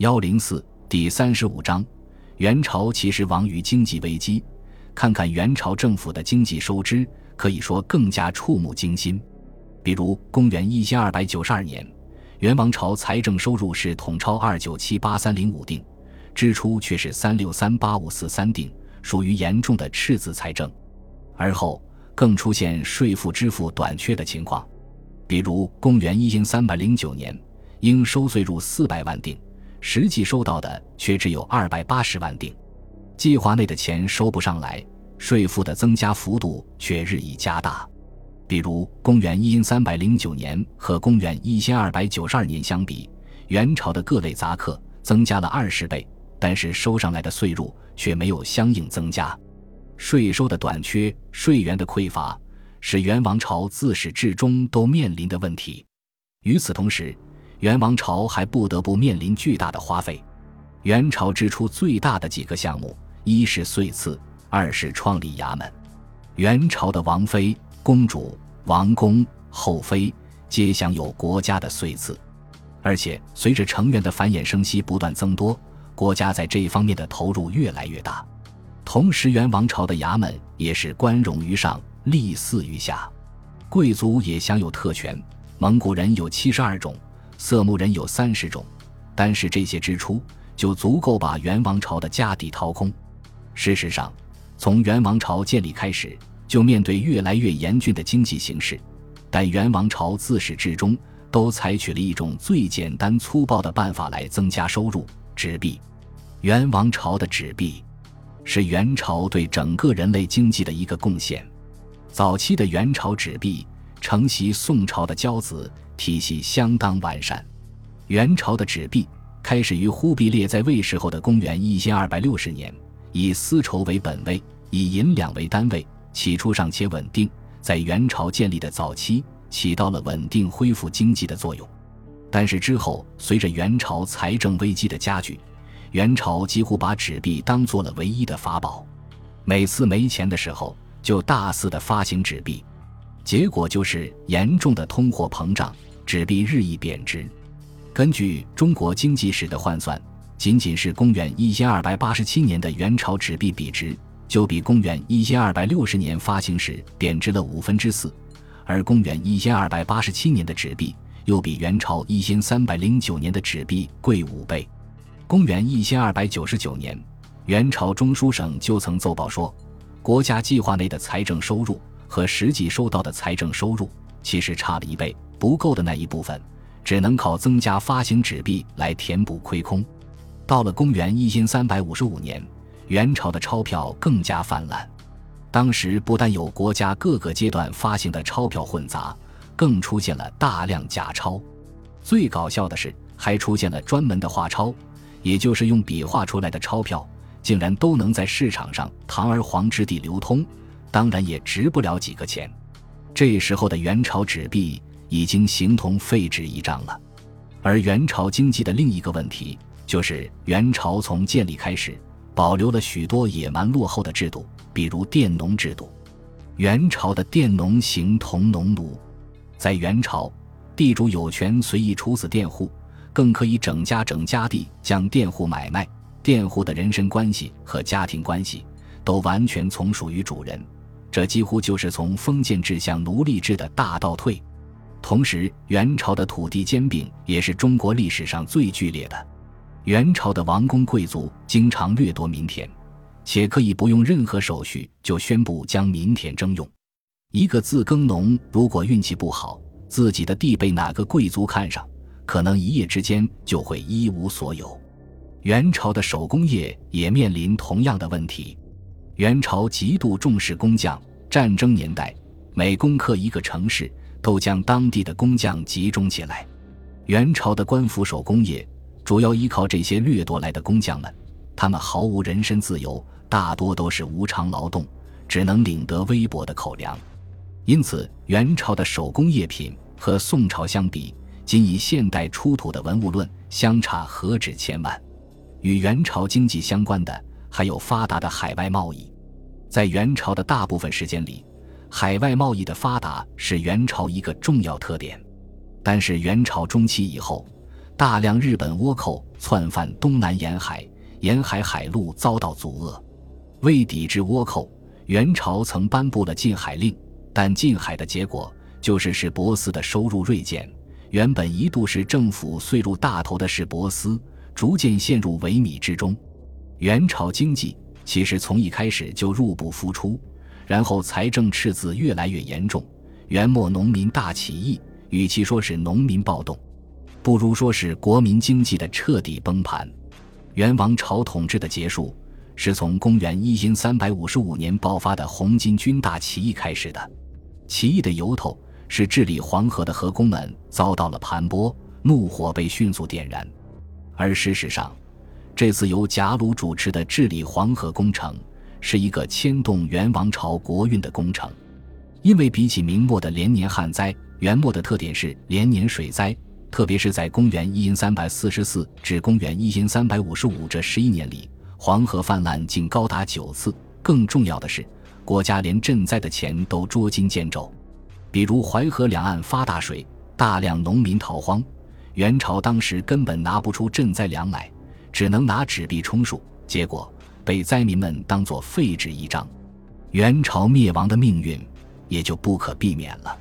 幺零四第三十五章，元朝其实亡于经济危机。看看元朝政府的经济收支，可以说更加触目惊心。比如，公元一千二百九十二年，元王朝财政收入是统超二九七八三零五锭，支出却是三六三八五四三锭，属于严重的赤字财政。而后更出现税赋支付短缺的情况。比如，公元一千三百零九年，应收税入四百万锭，实际收到的却只有二百八十万锭。计划内的钱收不上来，税负的增加幅度却日益加大。比如，公元一三百零九年和公元一千二百九十二年相比，元朝的各类杂课增加了二十倍，但是收上来的税入却没有相应增加。税收的短缺、税源的匮乏，是元王朝自始至终都面临的问题。与此同时，元王朝还不得不面临巨大的花费。元朝支出最大的几个项目。一是岁赐，二是创立衙门。元朝的王妃、公主、王公、后妃皆享有国家的岁赐，而且随着成员的繁衍生息不断增多，国家在这一方面的投入越来越大。同时，元王朝的衙门也是官荣于上，吏肆于下，贵族也享有特权。蒙古人有七十二种，色目人有三十种，单是这些支出就足够把元王朝的家底掏空。事实上，从元王朝建立开始，就面对越来越严峻的经济形势。但元王朝自始至终都采取了一种最简单粗暴的办法来增加收入——纸币。元王朝的纸币是元朝对整个人类经济的一个贡献。早期的元朝纸币承袭宋朝的交子体系，相当完善。元朝的纸币开始于忽必烈在位时候的公元一千二百六十年。以丝绸为本位，以银两为单位，起初尚且稳定，在元朝建立的早期起到了稳定恢复经济的作用。但是之后，随着元朝财政危机的加剧，元朝几乎把纸币当做了唯一的法宝，每次没钱的时候就大肆的发行纸币，结果就是严重的通货膨胀，纸币日益贬值。根据中国经济史的换算。仅仅是公元一千二百八十七年的元朝纸币比值，就比公元一千二百六十年发行时贬值了五分之四，而公元一千二百八十七年的纸币又比元朝一千三百零九年的纸币贵五倍。公元一千二百九十九年，元朝中书省就曾奏报说，国家计划内的财政收入和实际收到的财政收入其实差了一倍，不够的那一部分，只能靠增加发行纸币来填补亏空。到了公元一千三百五十五年，元朝的钞票更加泛滥。当时不但有国家各个阶段发行的钞票混杂，更出现了大量假钞。最搞笑的是，还出现了专门的画钞，也就是用笔画出来的钞票，竟然都能在市场上堂而皇之地流通，当然也值不了几个钱。这时候的元朝纸币已经形同废纸一张了。而元朝经济的另一个问题。就是元朝从建立开始，保留了许多野蛮落后的制度，比如佃农制度。元朝的佃农形同农奴，在元朝，地主有权随意处死佃户，更可以整家整家地将佃户买卖。佃户的人身关系和家庭关系都完全从属于主人，这几乎就是从封建制向奴隶制的大倒退。同时，元朝的土地兼并也是中国历史上最剧烈的。元朝的王公贵族经常掠夺民田，且可以不用任何手续就宣布将民田征用。一个自耕农如果运气不好，自己的地被哪个贵族看上，可能一夜之间就会一无所有。元朝的手工业也面临同样的问题。元朝极度重视工匠，战争年代每攻克一个城市，都将当地的工匠集中起来。元朝的官府手工业。主要依靠这些掠夺来的工匠们，他们毫无人身自由，大多都是无偿劳动，只能领得微薄的口粮。因此，元朝的手工业品和宋朝相比，仅以现代出土的文物论，相差何止千万。与元朝经济相关的还有发达的海外贸易。在元朝的大部分时间里，海外贸易的发达是元朝一个重要特点。但是元朝中期以后，大量日本倭寇窜犯东南沿海，沿海海路遭到阻遏。为抵制倭寇，元朝曾颁布了禁海令，但禁海的结果就是使博斯的收入锐减。原本一度是政府岁入大头的史博斯，逐渐陷入萎靡之中。元朝经济其实从一开始就入不敷出，然后财政赤字越来越严重。元末农民大起义，与其说是农民暴动，不如说是国民经济的彻底崩盘。元王朝统治的结束，是从公元一因三百五十五年爆发的红巾军大起义开始的。起义的由头是治理黄河的河工们遭到了盘剥，怒火被迅速点燃。而事实上，这次由贾鲁主持的治理黄河工程，是一个牵动元王朝国运的工程。因为比起明末的连年旱灾，元末的特点是连年水灾，特别是在公元一因三百四十四至公元一因三百五十五这十一年里，黄河泛滥竟高达九次。更重要的是，国家连赈灾的钱都捉襟见肘。比如淮河两岸发大水，大量农民逃荒，元朝当时根本拿不出赈灾粮来，只能拿纸币充数，结果被灾民们当作废纸一张。元朝灭亡的命运。也就不可避免了。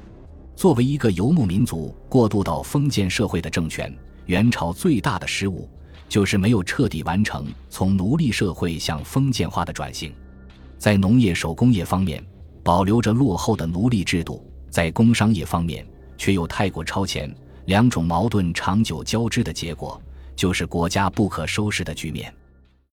作为一个游牧民族过渡到封建社会的政权，元朝最大的失误就是没有彻底完成从奴隶社会向封建化的转型。在农业手工业方面保留着落后的奴隶制度，在工商业方面却又太过超前，两种矛盾长久交织的结果，就是国家不可收拾的局面。